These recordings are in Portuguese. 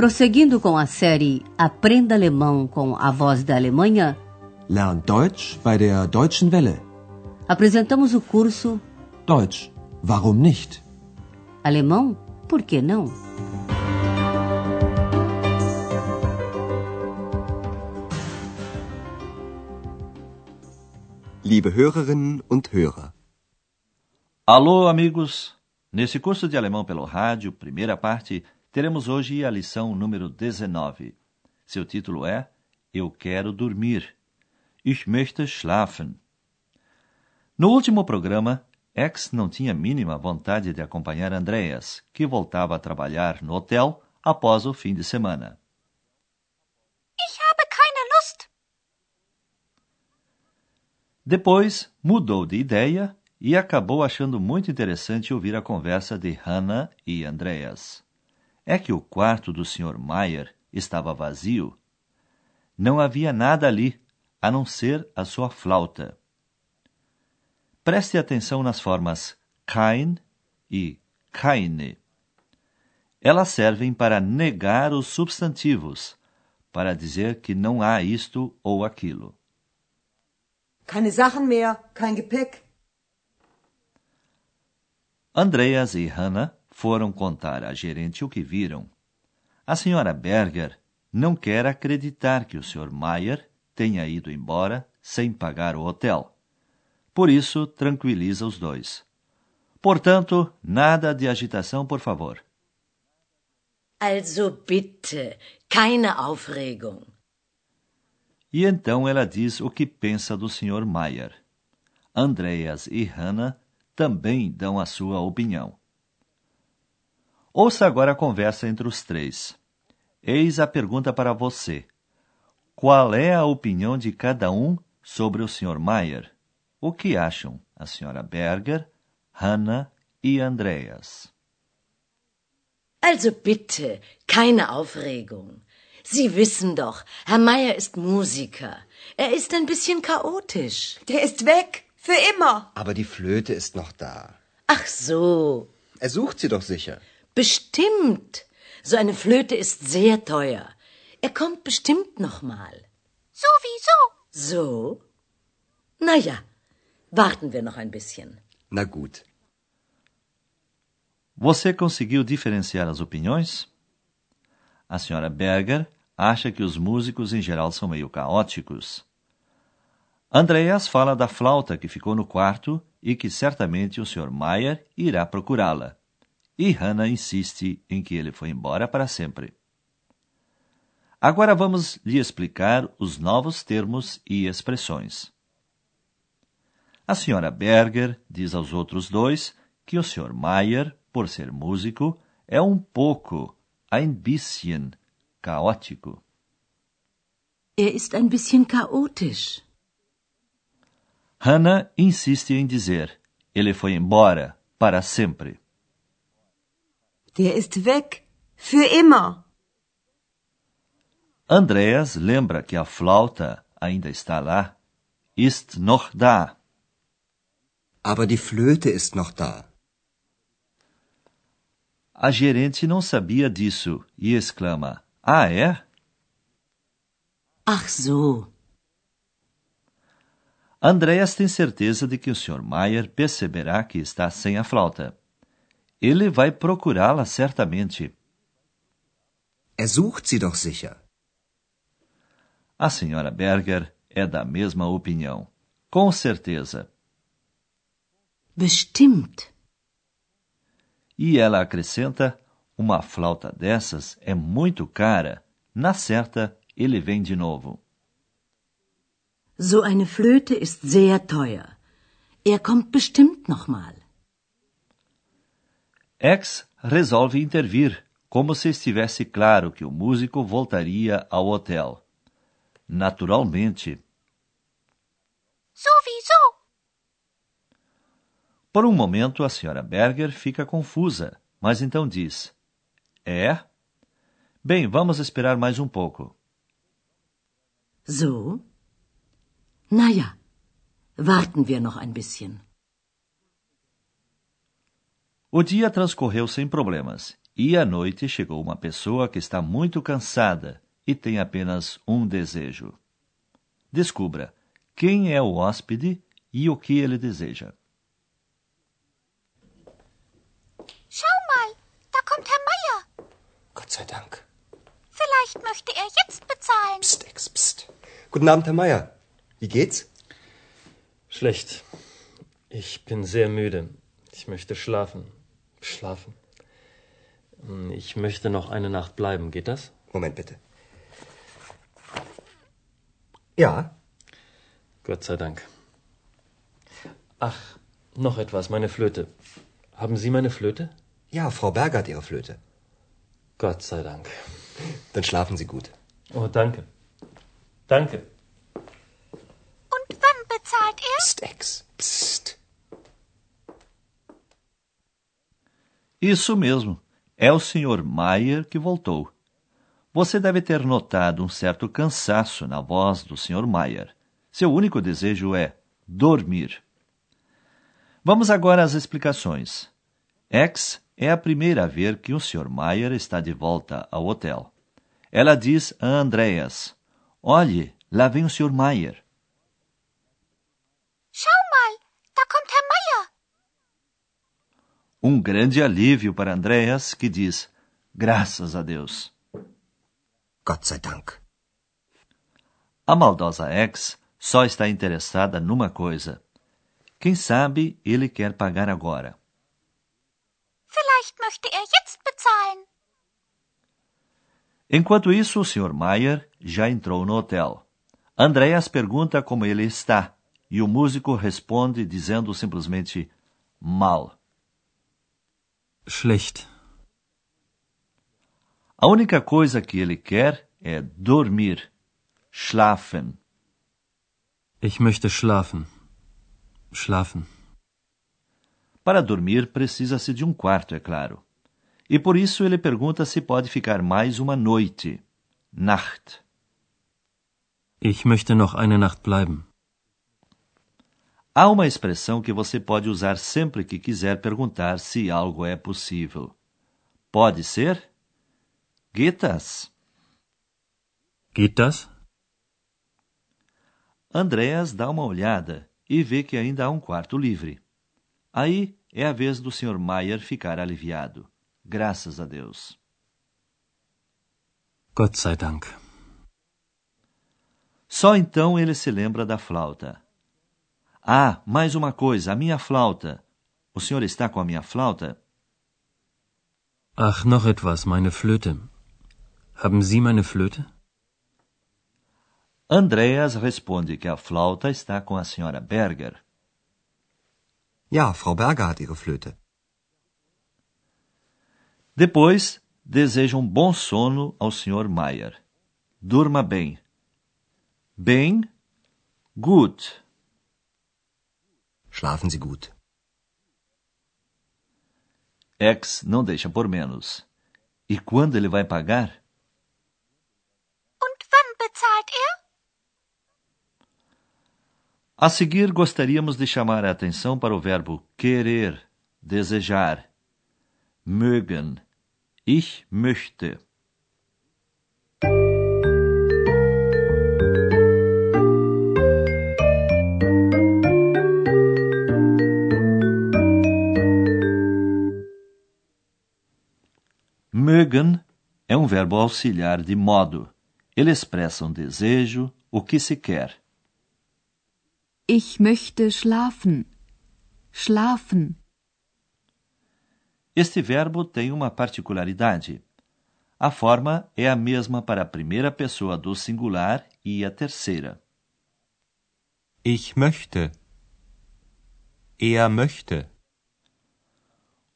Prosseguindo com a série Aprenda Alemão com a Voz da Alemanha, Lern Deutsch bei der Deutschen Welle. apresentamos o curso Deutsch, warum nicht? Alemão, por que não? Liebe Hörerinnen und Hörer, Alô, amigos! Nesse curso de alemão pelo rádio, primeira parte, teremos hoje a lição número 19. Seu título é Eu quero dormir. Ich möchte schlafen. No último programa, X não tinha mínima vontade de acompanhar Andreas, que voltava a trabalhar no hotel após o fim de semana. Ich habe keine Lust. Depois mudou de ideia e acabou achando muito interessante ouvir a conversa de Hannah e Andreas. É que o quarto do Sr. Mayer estava vazio. Não havia nada ali, a não ser a sua flauta. Preste atenção nas formas kein e keine. Elas servem para negar os substantivos, para dizer que não há isto ou aquilo. Keine Sachen mehr, kein Gepäck. Andreas e Hannah foram contar à gerente o que viram. A senhora Berger não quer acreditar que o Sr. Mayer tenha ido embora sem pagar o hotel. Por isso, tranquiliza os dois. Portanto, nada de agitação, por favor. Also bitte, keine Aufregung. E então ela diz o que pensa do Sr. Mayer. Andreas e Hannah também dão a sua opinião. Ouça agora a conversa entre os três. Eis a pergunta para você. Qual é a opinião de cada um sobre o Sr. Mayer? O que acham a Sra. Berger, Hannah e Andreas? Also bitte, keine Aufregung. Sie wissen doch, Herr Meier ist Musiker. Er ist ein bisschen chaotisch. Der ist weg. Für immer. aber die Flöte ist noch da. Ach so, Er sucht sie doch sicher. Bestimmt. So eine Flöte ist sehr teuer. Er kommt bestimmt noch mal. Sowieso. So? Na ja, warten wir noch ein bisschen. Na gut. Você conseguiu diferenciar as opiniões? A Sra. Berger acha que os músicos em geral são meio caóticos. Andreas fala da flauta que ficou no quarto e que certamente o Sr. Mayer irá procurá-la. E Hannah insiste em que ele foi embora para sempre. Agora vamos lhe explicar os novos termos e expressões. A Sra. Berger diz aos outros dois que o Sr. Mayer, por ser músico, é um pouco, ein bisschen, caótico. Er ist ein bisschen chaotisch. Hannah insiste em dizer: ele foi embora para sempre. Der ist weg. Für immer. Andreas lembra que a flauta ainda está lá. Ist noch da. Aber die Flöte ist noch da. A gerente não sabia disso e exclama: Ah, é? Ach so, Andreas tem certeza de que o Sr. Mayer perceberá que está sem a flauta. Ele vai procurá-la certamente. Er sucht sie doch sicher. A Sra. Berger é da mesma opinião. Com certeza. bestimmt. E ela acrescenta: uma flauta dessas é muito cara. Na certa, ele vem de novo. So eine Flöte ist sehr teuer. Er kommt bestimmt noch mal. X resolve intervir, como se estivesse claro que o músico voltaria ao hotel. Naturalmente. Sowieso. Por um momento, a Sra. Berger fica confusa, mas então diz: É? Bem, vamos esperar mais um pouco. So? Na ja, warten wir noch ein bisschen. O dia transcorreu sem problemas E à noite chegou uma pessoa que está muito cansada e tem apenas um desejo. Descubra quem é o hóspede e o que ele deseja. Schau mal, da kommt Herr Meier. Gott sei Dank. Vielleicht möchte er jetzt bezahlen. Psst, Ex, psst. Guten Abend, Herr Meier. Wie geht's? Schlecht. Ich bin sehr müde. Ich möchte schlafen. Schlafen. Hm, Ich möchte noch eine Nacht bleiben. Geht das? Moment bitte. Ja, Gott sei Dank. Ach, noch etwas, meine Flöte. Haben Sie meine Flöte? ja, Frau Berger hat Ihre Flöte. Gott sei Dank. Dann schlafen Sie gut. Oh, danke. Danke. Und wann bezahlt er? Psst, Ex, psst. Isso mesmo. É o Sr. Mayer que voltou. Você deve ter notado um certo cansaço na voz do Sr. Mayer. Seu único desejo é dormir. Vamos agora às explicações. X é a primeira a ver que o Sr. Mayer está de volta ao hotel. Ela diz a Andreas: Olhe, lá vem o Sr. Mayer. Schau mal, da kommt Herr Meier. Um grande alívio para Andreas, que diz: Graças a Deus. Gott sei Dank. A maldosa ex só está interessada numa coisa. Quem sabe ele quer pagar agora. Vielleicht möchte er jetzt bezahlen. Enquanto isso, o Sr. Mayer já entrou no hotel. Andreas pergunta como ele está e o músico responde dizendo simplesmente mal. Schlecht. A única coisa que ele quer é dormir, schlafen. Ich möchte schlafen. Schlafen. Para dormir precisa-se de um quarto, é claro. E por isso ele pergunta se pode ficar mais uma noite, Nacht. Ich möchte noch eine Nacht bleiben. Há uma expressão que você pode usar sempre que quiser perguntar se algo é possível. Pode ser? Geht das? Geht das? Andreas dá uma olhada e vê que ainda há um quarto livre. Aí é a vez do Sr. Mayer ficar aliviado. Graças a Deus. Gott sei Dank. Só então ele se lembra da flauta. Ah, mais uma coisa, a minha flauta. O senhor está com a minha flauta? Ach, noch etwas, meine Flöte. Haben Sie meine Flöte? Andreas responde que a flauta está com a senhora Berger. Ja, Frau Berger hat Ihre Flöte. Depois, deseja um bom sono ao Sr. Mayer. Durma bem. Bem, gut. Schlafen Sie gut. X não deixa por menos. E quando ele vai pagar? Und wann bezahlt er? A seguir, gostaríamos de chamar a atenção para o verbo querer, desejar. Mögen. Ich möchte. Mögen é um verbo auxiliar de modo. Ele expressa um desejo, o que se quer. Ich möchte schlafen. Schlafen. Este verbo tem uma particularidade. A forma é a mesma para a primeira pessoa do singular e a terceira. Ich möchte. Er möchte.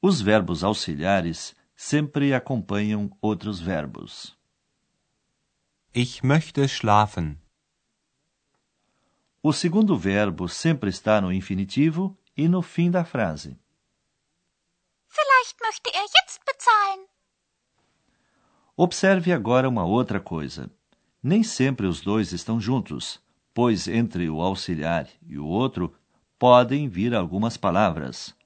Os verbos auxiliares sempre acompanham outros verbos. Ich möchte schlafen. O segundo verbo sempre está no infinitivo e no fim da frase. Vielleicht möchte er jetzt bezahlen. Observe agora uma outra coisa. Nem sempre os dois estão juntos, pois entre o auxiliar e o outro podem vir algumas palavras.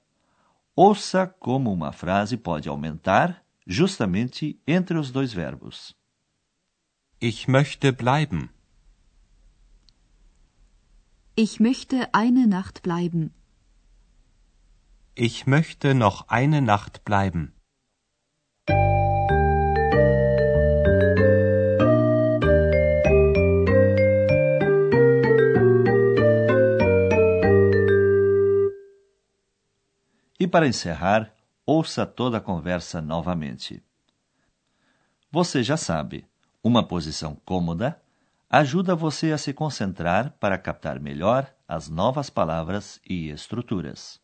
Ouça como uma frase pode aumentar justamente entre os dois verbos. Ich möchte bleiben. Ich möchte eine Nacht bleiben. Ich möchte noch eine Nacht bleiben. E para encerrar, ouça toda a conversa novamente. Você já sabe, uma posição cômoda ajuda você a se concentrar para captar melhor as novas palavras e estruturas.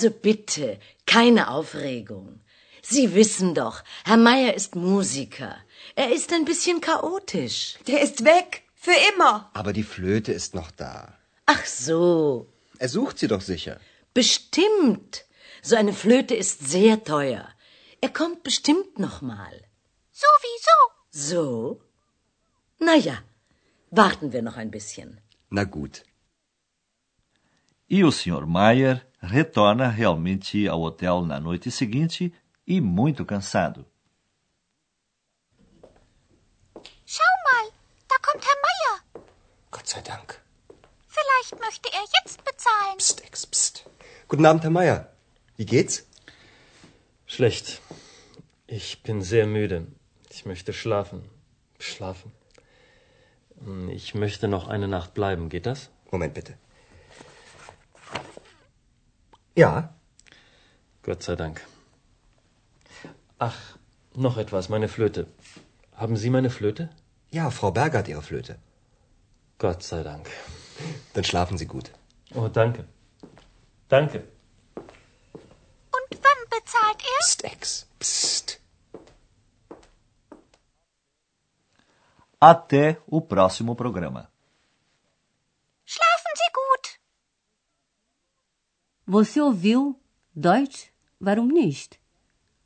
Also bitte, keine Aufregung. Sie wissen doch, Herr Meier ist Musiker. Er ist ein bisschen chaotisch. Der ist weg. Für immer. Aber die Flöte ist noch da. Ach so. Er sucht sie doch sicher. Bestimmt. So eine Flöte ist sehr teuer. Er kommt bestimmt noch mal. Sowieso. So? Na ja, warten wir noch ein bisschen. Na gut. E o Sr. Mayer retorna realmente ao hotel na noite seguinte e muito cansado. Schau mal, da kommt Herr Meier. Gott sei Dank. Vielleicht möchte er jetzt bezahlen. Psst, Ex, psst. Guten Abend, Herr Meier. Wie geht's? Schlecht. Ich bin sehr müde. Ich möchte schlafen. Schlafen. Ich möchte noch eine Nacht bleiben. Geht das? Moment bitte. Ja, Gott sei Dank. Ach, noch etwas, meine Flöte. Haben Sie meine Flöte? ja, Frau Berger hat Ihre Flöte. Gott sei Dank. Dann schlafen Sie gut. Oh, danke. Danke. Und wann bezahlt er? Psst, Ex, psst. Até o próximo programa. Schlafen Sie gut. Você ouviu Deutsch? Warum nicht?